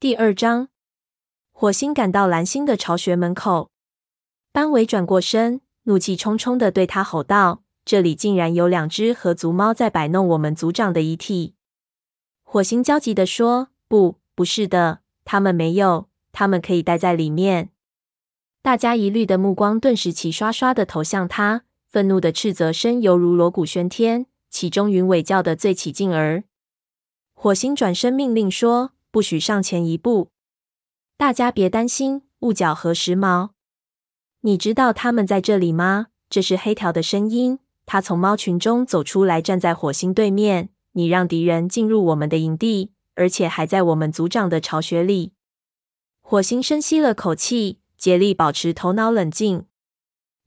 第二章，火星赶到蓝星的巢穴门口，班维转过身，怒气冲冲地对他吼道：“这里竟然有两只合族猫在摆弄我们族长的遗体！”火星焦急地说：“不，不是的，他们没有，他们可以待在里面。”大家疑虑的目光顿时齐刷刷地投向他，愤怒的斥责声犹如锣鼓喧天，其中云尾叫得最起劲儿。火星转身命令说。不许上前一步！大家别担心，雾角和时髦，你知道他们在这里吗？这是黑条的声音。他从猫群中走出来，站在火星对面。你让敌人进入我们的营地，而且还在我们族长的巢穴里。火星深吸了口气，竭力保持头脑冷静。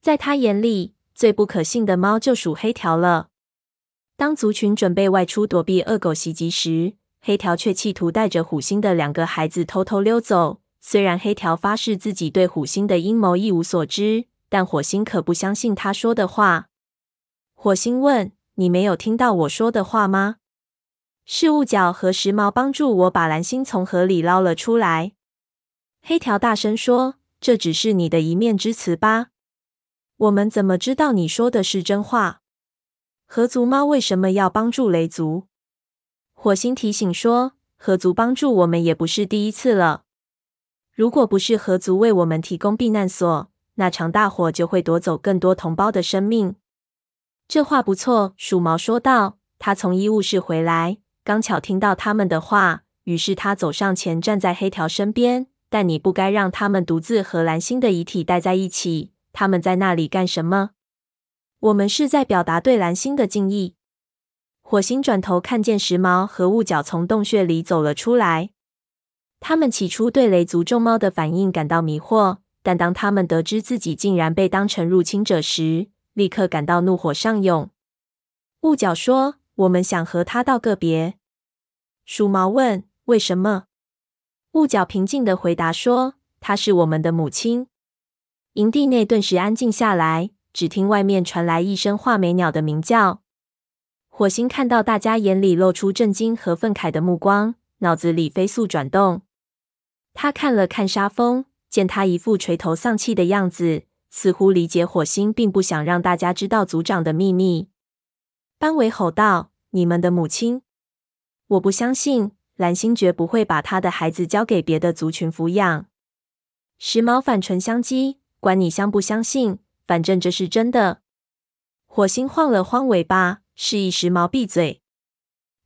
在他眼里，最不可信的猫就属黑条了。当族群准备外出躲避恶狗袭击时，黑条却企图带着虎星的两个孩子偷偷溜走。虽然黑条发誓自己对虎星的阴谋一无所知，但火星可不相信他说的话。火星问：“你没有听到我说的话吗？”是雾角和时髦帮助我把蓝星从河里捞了出来。黑条大声说：“这只是你的一面之词吧？我们怎么知道你说的是真话？河族猫为什么要帮助雷族？”火星提醒说：“河族帮助我们也不是第一次了。如果不是河族为我们提供避难所，那场大火就会夺走更多同胞的生命。”这话不错，鼠毛说道。他从医务室回来，刚巧听到他们的话，于是他走上前，站在黑条身边。但你不该让他们独自和蓝星的遗体待在一起。他们在那里干什么？我们是在表达对蓝星的敬意。火星转头看见时髦和雾角从洞穴里走了出来。他们起初对雷族众猫的反应感到迷惑，但当他们得知自己竟然被当成入侵者时，立刻感到怒火上涌。雾角说：“我们想和他道个别。”鼠毛问：“为什么？”雾角平静地回答说：“她是我们的母亲。”营地内顿时安静下来，只听外面传来一声画眉鸟的鸣叫。火星看到大家眼里露出震惊和愤慨的目光，脑子里飞速转动。他看了看沙峰，见他一副垂头丧气的样子，似乎理解火星并不想让大家知道族长的秘密。班维吼道：“你们的母亲？我不相信，蓝星绝不会把他的孩子交给别的族群抚养。”时髦反唇相讥：“管你相不相信，反正这是真的。”火星晃了晃尾巴。示意时髦闭嘴。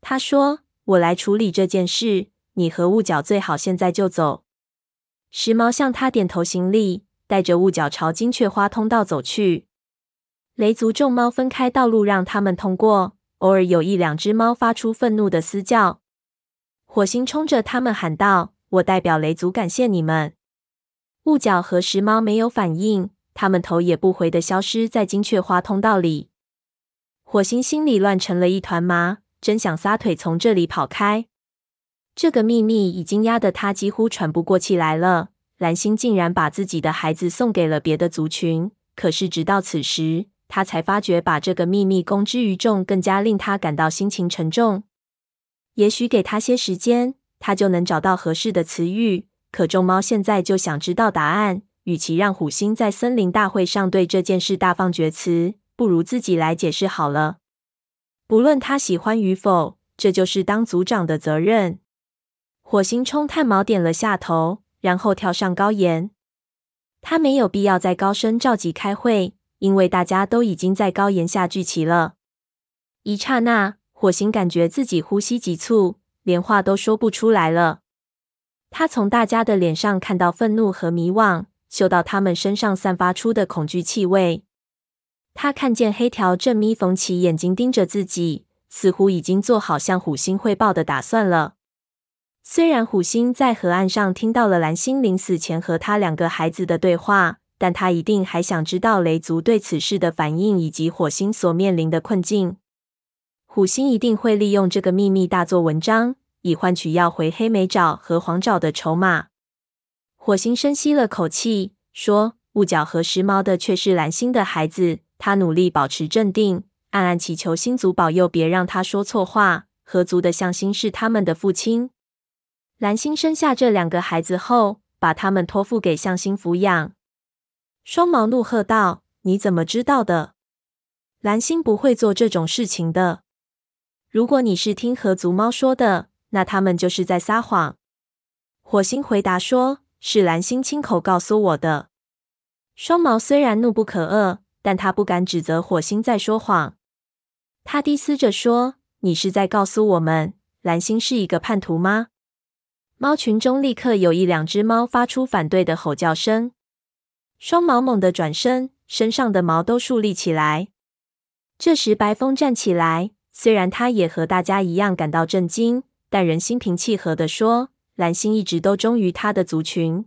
他说：“我来处理这件事，你和雾角最好现在就走。”时髦向他点头行礼，带着雾角朝金雀花通道走去。雷族众猫分开道路让他们通过，偶尔有一两只猫发出愤怒的嘶叫。火星冲着他们喊道：“我代表雷族感谢你们。”雾角和时髦没有反应，他们头也不回地消失在金雀花通道里。火星心里乱成了一团麻，真想撒腿从这里跑开。这个秘密已经压得他几乎喘不过气来了。蓝星竟然把自己的孩子送给了别的族群，可是直到此时，他才发觉把这个秘密公之于众，更加令他感到心情沉重。也许给他些时间，他就能找到合适的词语。可众猫现在就想知道答案，与其让虎星在森林大会上对这件事大放厥词。不如自己来解释好了。不论他喜欢与否，这就是当组长的责任。火星冲炭毛点了下头，然后跳上高岩。他没有必要再高声召集开会，因为大家都已经在高岩下聚齐了。一刹那，火星感觉自己呼吸急促，连话都说不出来了。他从大家的脸上看到愤怒和迷惘，嗅到他们身上散发出的恐惧气味。他看见黑条正眯缝起眼睛盯着自己，似乎已经做好向虎星汇报的打算了。虽然虎星在河岸上听到了蓝星临死前和他两个孩子的对话，但他一定还想知道雷族对此事的反应以及火星所面临的困境。虎星一定会利用这个秘密大做文章，以换取要回黑莓沼和黄沼的筹码。火星深吸了口气，说：“雾角和时髦的却是蓝星的孩子。”他努力保持镇定，暗暗祈求星族保佑，别让他说错话。合族的向心是他们的父亲。蓝星生下这两个孩子后，把他们托付给向星抚养。双毛怒喝道：“你怎么知道的？蓝星不会做这种事情的。如果你是听合族猫说的，那他们就是在撒谎。”火星回答说：“是蓝星亲口告诉我的。”双毛虽然怒不可遏，但他不敢指责火星在说谎。他低嘶着说：“你是在告诉我们，蓝星是一个叛徒吗？”猫群中立刻有一两只猫发出反对的吼叫声。双毛猛地转身，身上的毛都竖立起来。这时，白风站起来，虽然他也和大家一样感到震惊，但仍心平气和地说：“蓝星一直都忠于他的族群。”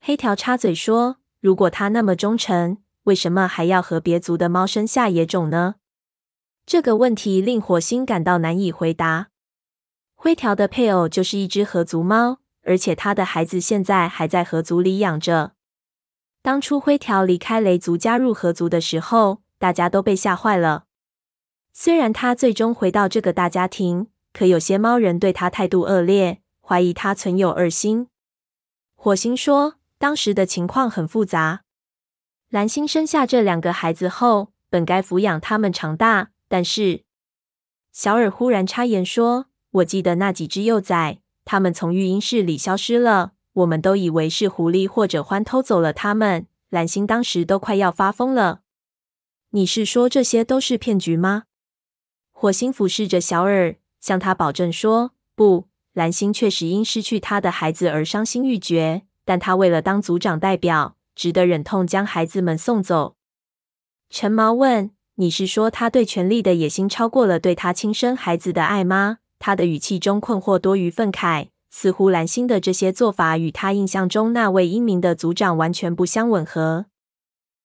黑条插嘴说：“如果他那么忠诚，为什么还要和别族的猫生下野种呢？”这个问题令火星感到难以回答。灰条的配偶就是一只河族猫，而且他的孩子现在还在河族里养着。当初灰条离开雷族加入河族的时候，大家都被吓坏了。虽然他最终回到这个大家庭，可有些猫人对他态度恶劣，怀疑他存有二心。火星说，当时的情况很复杂。蓝星生下这两个孩子后，本该抚养他们长大，但是小尔忽然插言说：“我记得那几只幼崽，他们从育婴室里消失了。”我们都以为是狐狸或者獾偷走了它们。蓝星当时都快要发疯了。你是说这些都是骗局吗？火星俯视着小尔，向他保证说：“不，蓝星确实因失去他的孩子而伤心欲绝，但他为了当族长代表，只得忍痛将孩子们送走。”陈毛问：“你是说他对权力的野心超过了对他亲生孩子的爱吗？”他的语气中困惑多于愤慨。似乎蓝星的这些做法与他印象中那位英明的族长完全不相吻合。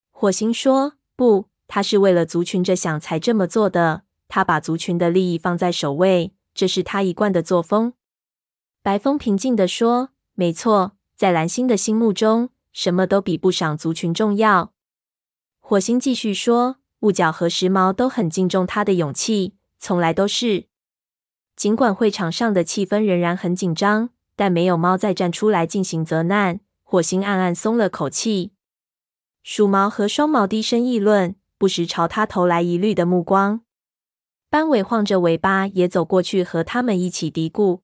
火星说：“不，他是为了族群着想才这么做的。他把族群的利益放在首位，这是他一贯的作风。”白风平静地说：“没错，在蓝星的心目中，什么都比不上族群重要。”火星继续说：“雾角和时髦都很敬重他的勇气，从来都是。”尽管会场上的气氛仍然很紧张，但没有猫再站出来进行责难。火星暗暗松了口气。鼠毛和双毛低声议论，不时朝他投来疑虑的目光。斑尾晃着尾巴也走过去和他们一起嘀咕。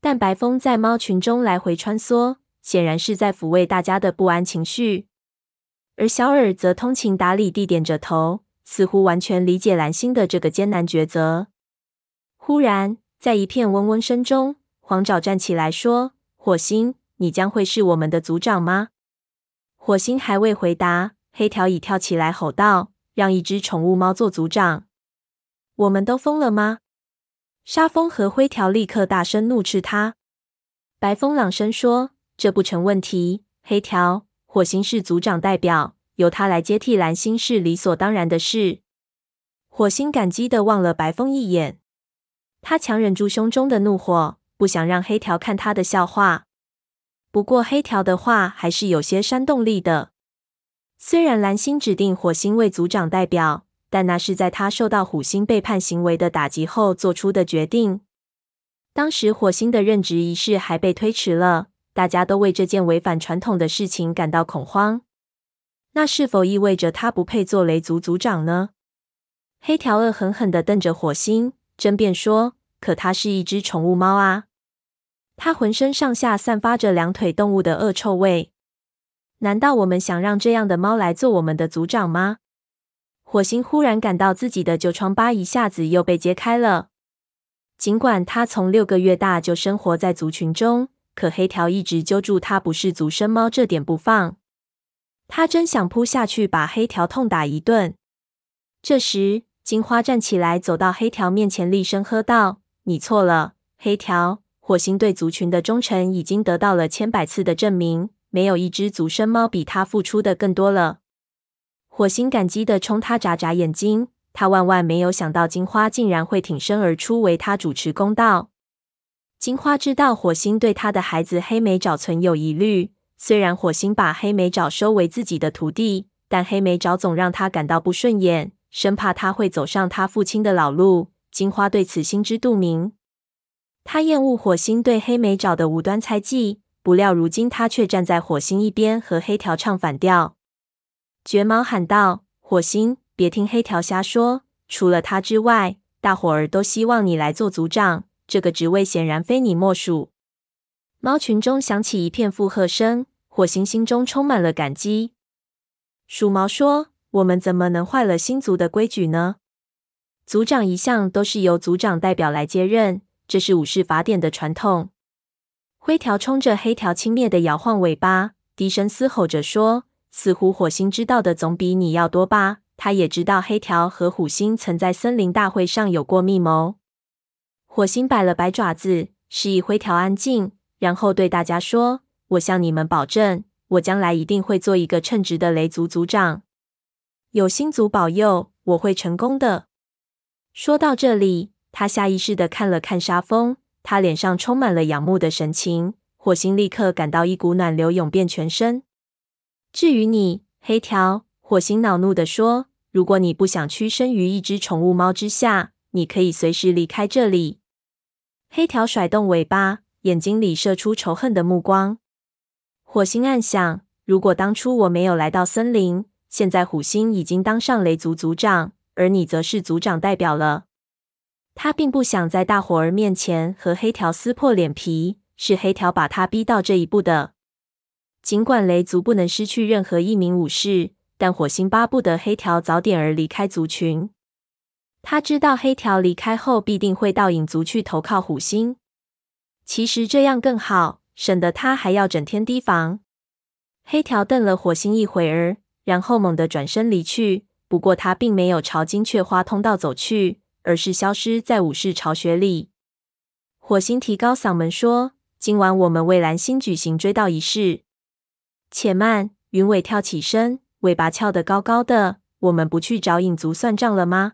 但白风在猫群中来回穿梭，显然是在抚慰大家的不安情绪。而小尔则通情达理地点着头，似乎完全理解蓝星的这个艰难抉择。忽然，在一片嗡嗡声中，黄爪站起来说：“火星，你将会是我们的族长吗？”火星还未回答，黑条已跳起来吼道：“让一只宠物猫做族长？我们都疯了吗？”沙风和灰条立刻大声怒斥他。白风朗声说：“这不成问题。黑条，火星是族长代表，由他来接替蓝星是理所当然的事。”火星感激的望了白风一眼。他强忍住胸中的怒火，不想让黑条看他的笑话。不过黑条的话还是有些煽动力的。虽然蓝星指定火星为族长代表，但那是在他受到虎星背叛行为的打击后做出的决定。当时火星的任职仪式还被推迟了，大家都为这件违反传统的事情感到恐慌。那是否意味着他不配做雷族族长呢？黑条恶狠狠地瞪着火星。争辩说：“可它是一只宠物猫啊，它浑身上下散发着两腿动物的恶臭味。难道我们想让这样的猫来做我们的族长吗？”火星忽然感到自己的旧疮疤一下子又被揭开了。尽管他从六个月大就生活在族群中，可黑条一直揪住他不是族生猫这点不放。他真想扑下去把黑条痛打一顿。这时，金花站起来，走到黑条面前，厉声喝道：“你错了，黑条！火星对族群的忠诚已经得到了千百次的证明，没有一只族生猫比他付出的更多了。”火星感激的冲他眨眨眼睛，他万万没有想到金花竟然会挺身而出为他主持公道。金花知道火星对他的孩子黑莓沼存有疑虑，虽然火星把黑莓沼收为自己的徒弟，但黑莓沼总让他感到不顺眼。生怕他会走上他父亲的老路，金花对此心知肚明。他厌恶火星对黑莓沼的无端猜忌，不料如今他却站在火星一边，和黑条唱反调。绝毛喊道：“火星，别听黑条瞎说！除了他之外，大伙儿都希望你来做族长。这个职位显然非你莫属。”猫群中响起一片附和声，火星心中充满了感激。鼠毛说：“我们怎么能坏了星族的规矩呢？族长一向都是由族长代表来接任。”这是武士法典的传统。灰条冲着黑条轻蔑的摇晃尾巴，低声嘶吼着说：“似乎火星知道的总比你要多吧？”他也知道黑条和虎星曾在森林大会上有过密谋。火星摆了摆爪子，示意灰条安静，然后对大家说：“我向你们保证，我将来一定会做一个称职的雷族族长。有星族保佑，我会成功的。”说到这里。他下意识地看了看沙风，他脸上充满了仰慕的神情。火星立刻感到一股暖流涌遍全身。至于你，黑条，火星恼怒地说：“如果你不想屈身于一只宠物猫之下，你可以随时离开这里。”黑条甩动尾巴，眼睛里射出仇恨的目光。火星暗想：如果当初我没有来到森林，现在虎星已经当上雷族族长，而你则是族长代表了。他并不想在大伙儿面前和黑条撕破脸皮，是黑条把他逼到这一步的。尽管雷族不能失去任何一名武士，但火星巴不得黑条早点儿离开族群。他知道黑条离开后必定会到影族去投靠虎星。其实这样更好，省得他还要整天提防。黑条瞪了火星一会儿，然后猛地转身离去。不过他并没有朝金雀花通道走去。而是消失在武士巢穴里。火星提高嗓门说：“今晚我们为蓝星举行追悼仪式。”且慢！云尾跳起身，尾巴翘得高高的。我们不去找影族算账了吗？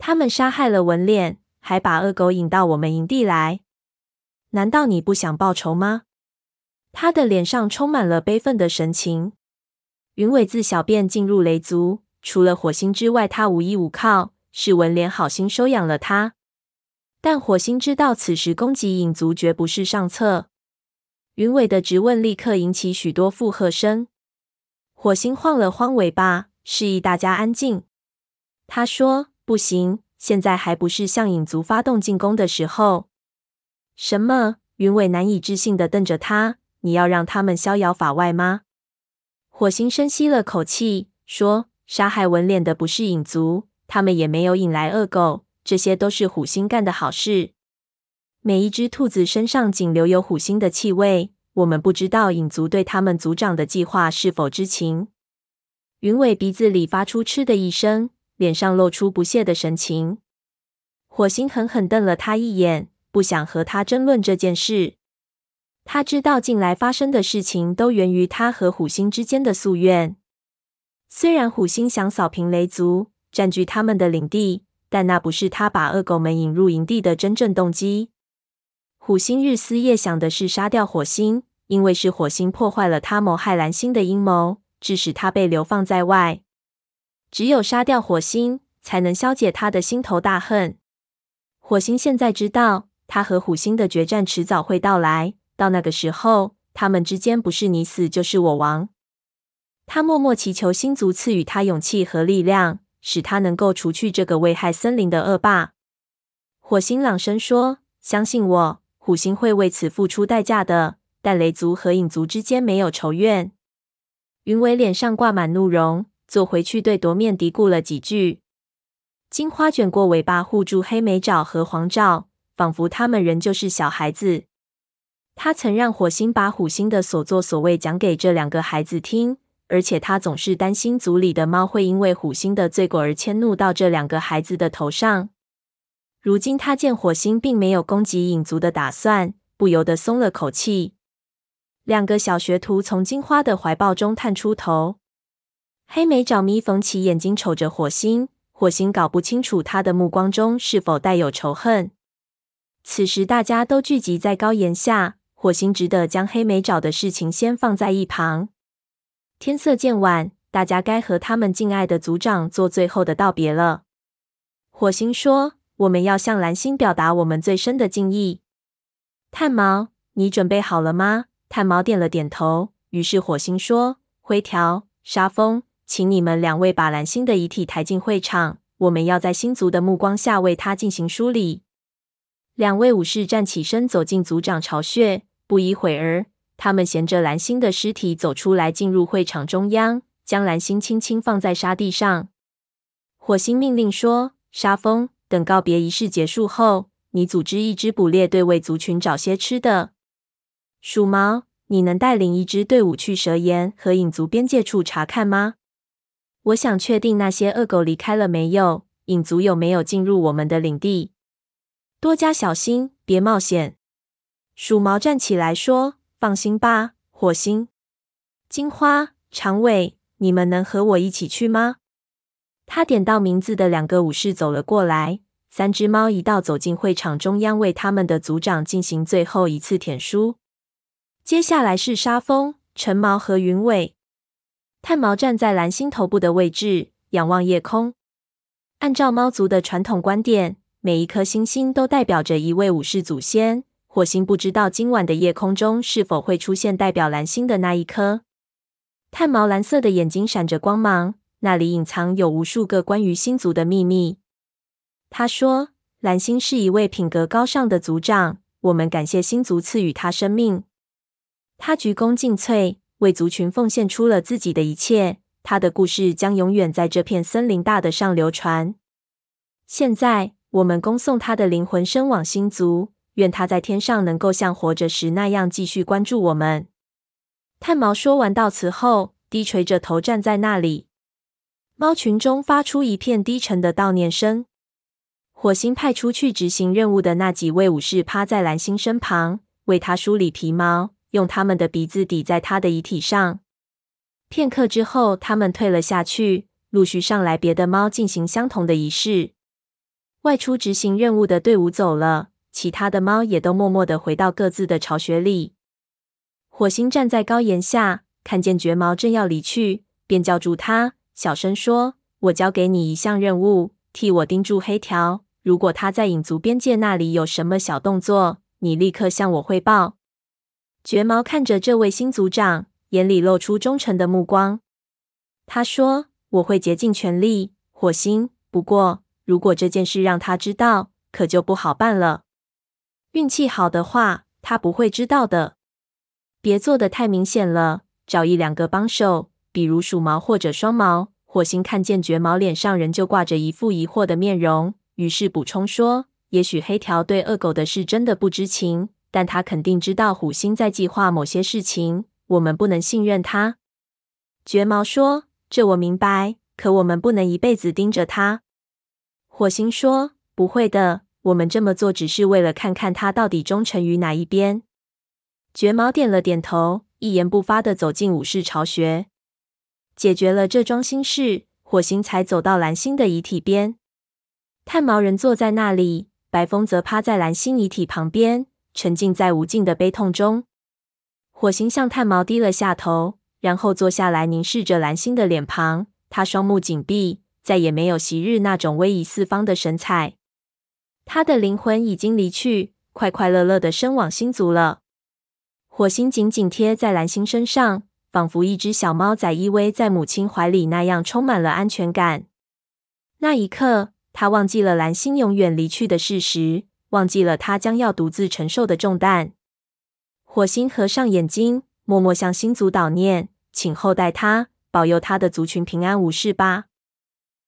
他们杀害了文脸，还把恶狗引到我们营地来。难道你不想报仇吗？他的脸上充满了悲愤的神情。云尾自小便进入雷族，除了火星之外，他无依无靠。是文脸好心收养了他，但火星知道此时攻击影族绝不是上策。云尾的质问立刻引起许多附和声。火星晃了晃尾巴，示意大家安静。他说：“不行，现在还不是向影族发动进攻的时候。”什么？云尾难以置信的瞪着他：“你要让他们逍遥法外吗？”火星深吸了口气，说：“杀害纹脸的不是影族。”他们也没有引来恶狗，这些都是虎星干的好事。每一只兔子身上仅留有虎星的气味。我们不知道影族对他们族长的计划是否知情。云尾鼻子里发出嗤的一声，脸上露出不屑的神情。火星狠狠瞪了他一眼，不想和他争论这件事。他知道近来发生的事情都源于他和虎星之间的夙愿。虽然虎星想扫平雷族，占据他们的领地，但那不是他把恶狗们引入营地的真正动机。虎星日思夜想的是杀掉火星，因为是火星破坏了他谋害蓝星的阴谋，致使他被流放在外。只有杀掉火星，才能消解他的心头大恨。火星现在知道，他和虎星的决战迟早会到来，到那个时候，他们之间不是你死就是我亡。他默默祈求星族赐予他勇气和力量。使他能够除去这个危害森林的恶霸。火星朗声说：“相信我，虎星会为此付出代价的。但雷族和影族之间没有仇怨。”云尾脸上挂满怒容，坐回去对夺面嘀咕了几句。金花卷过尾巴护住黑莓爪和黄爪，仿佛他们仍旧是小孩子。他曾让火星把虎星的所作所为讲给这两个孩子听。而且他总是担心族里的猫会因为虎星的罪过而迁怒到这两个孩子的头上。如今他见火星并没有攻击影族的打算，不由得松了口气。两个小学徒从金花的怀抱中探出头，黑莓爪咪缝起眼睛瞅着火星，火星搞不清楚他的目光中是否带有仇恨。此时大家都聚集在高岩下，火星只得将黑莓爪的事情先放在一旁。天色渐晚，大家该和他们敬爱的族长做最后的道别了。火星说：“我们要向蓝星表达我们最深的敬意。炭毛，你准备好了吗？炭毛点了点头。于是火星说：“灰条、沙风，请你们两位把蓝星的遗体抬进会场，我们要在星族的目光下为他进行梳理。”两位武士站起身，走进族长巢穴。不一会儿，他们衔着蓝星的尸体走出来，进入会场中央，将蓝星轻轻放在沙地上。火星命令说：“沙风，等告别仪式结束后，你组织一支捕猎队为族群找些吃的。鼠毛，你能带领一支队伍去蛇岩和影族边界处查看吗？我想确定那些恶狗离开了没有，影族有没有进入我们的领地。多加小心，别冒险。”鼠毛站起来说：“放心吧，火星、金花、长尾，你们能和我一起去吗？”他点到名字的两个武士走了过来，三只猫一道走进会场中央，为他们的族长进行最后一次舔书。接下来是沙风、陈毛和云尾。炭毛站在蓝星头部的位置，仰望夜空。按照猫族的传统观点，每一颗星星都代表着一位武士祖先。火星不知道今晚的夜空中是否会出现代表蓝星的那一颗。炭毛蓝色的眼睛闪着光芒。那里隐藏有无数个关于星族的秘密。他说：“蓝星是一位品格高尚的族长，我们感谢星族赐予他生命。他鞠躬尽瘁，为族群奉献出了自己的一切。他的故事将永远在这片森林大的上流传。现在，我们恭送他的灵魂升往星族，愿他在天上能够像活着时那样继续关注我们。”炭毛说完悼词后，低垂着头站在那里。猫群中发出一片低沉的悼念声。火星派出去执行任务的那几位武士趴在蓝星身旁，为他梳理皮毛，用他们的鼻子抵在他的遗体上。片刻之后，他们退了下去，陆续上来别的猫进行相同的仪式。外出执行任务的队伍走了，其他的猫也都默默的回到各自的巢穴里。火星站在高岩下，看见绝毛正要离去，便叫住他。小声说：“我交给你一项任务，替我盯住黑条。如果他在影族边界那里有什么小动作，你立刻向我汇报。”绝毛看着这位新族长，眼里露出忠诚的目光。他说：“我会竭尽全力，火星。不过，如果这件事让他知道，可就不好办了。运气好的话，他不会知道的。别做的太明显了，找一两个帮手。”比如鼠毛或者双毛，火星看见绝毛脸上仍旧挂着一副疑惑的面容，于是补充说：“也许黑条对恶狗的事真的不知情，但他肯定知道虎星在计划某些事情。我们不能信任他。”绝毛说：“这我明白，可我们不能一辈子盯着他。”火星说：“不会的，我们这么做只是为了看看他到底忠诚于哪一边。”绝毛点了点头，一言不发地走进武士巢穴。解决了这桩心事，火星才走到蓝星的遗体边。炭毛人坐在那里，白风则趴在蓝星遗体旁边，沉浸在无尽的悲痛中。火星向炭毛低了下头，然后坐下来凝视着蓝星的脸庞。他双目紧闭，再也没有昔日那种威仪四方的神采。他的灵魂已经离去，快快乐乐的升往星族了。火星紧紧贴在蓝星身上。仿佛一只小猫仔依偎在母亲怀里那样，充满了安全感。那一刻，他忘记了蓝星永远离去的事实，忘记了他将要独自承受的重担。火星合上眼睛，默默向星族祷念，请厚待他，保佑他的族群平安无事吧。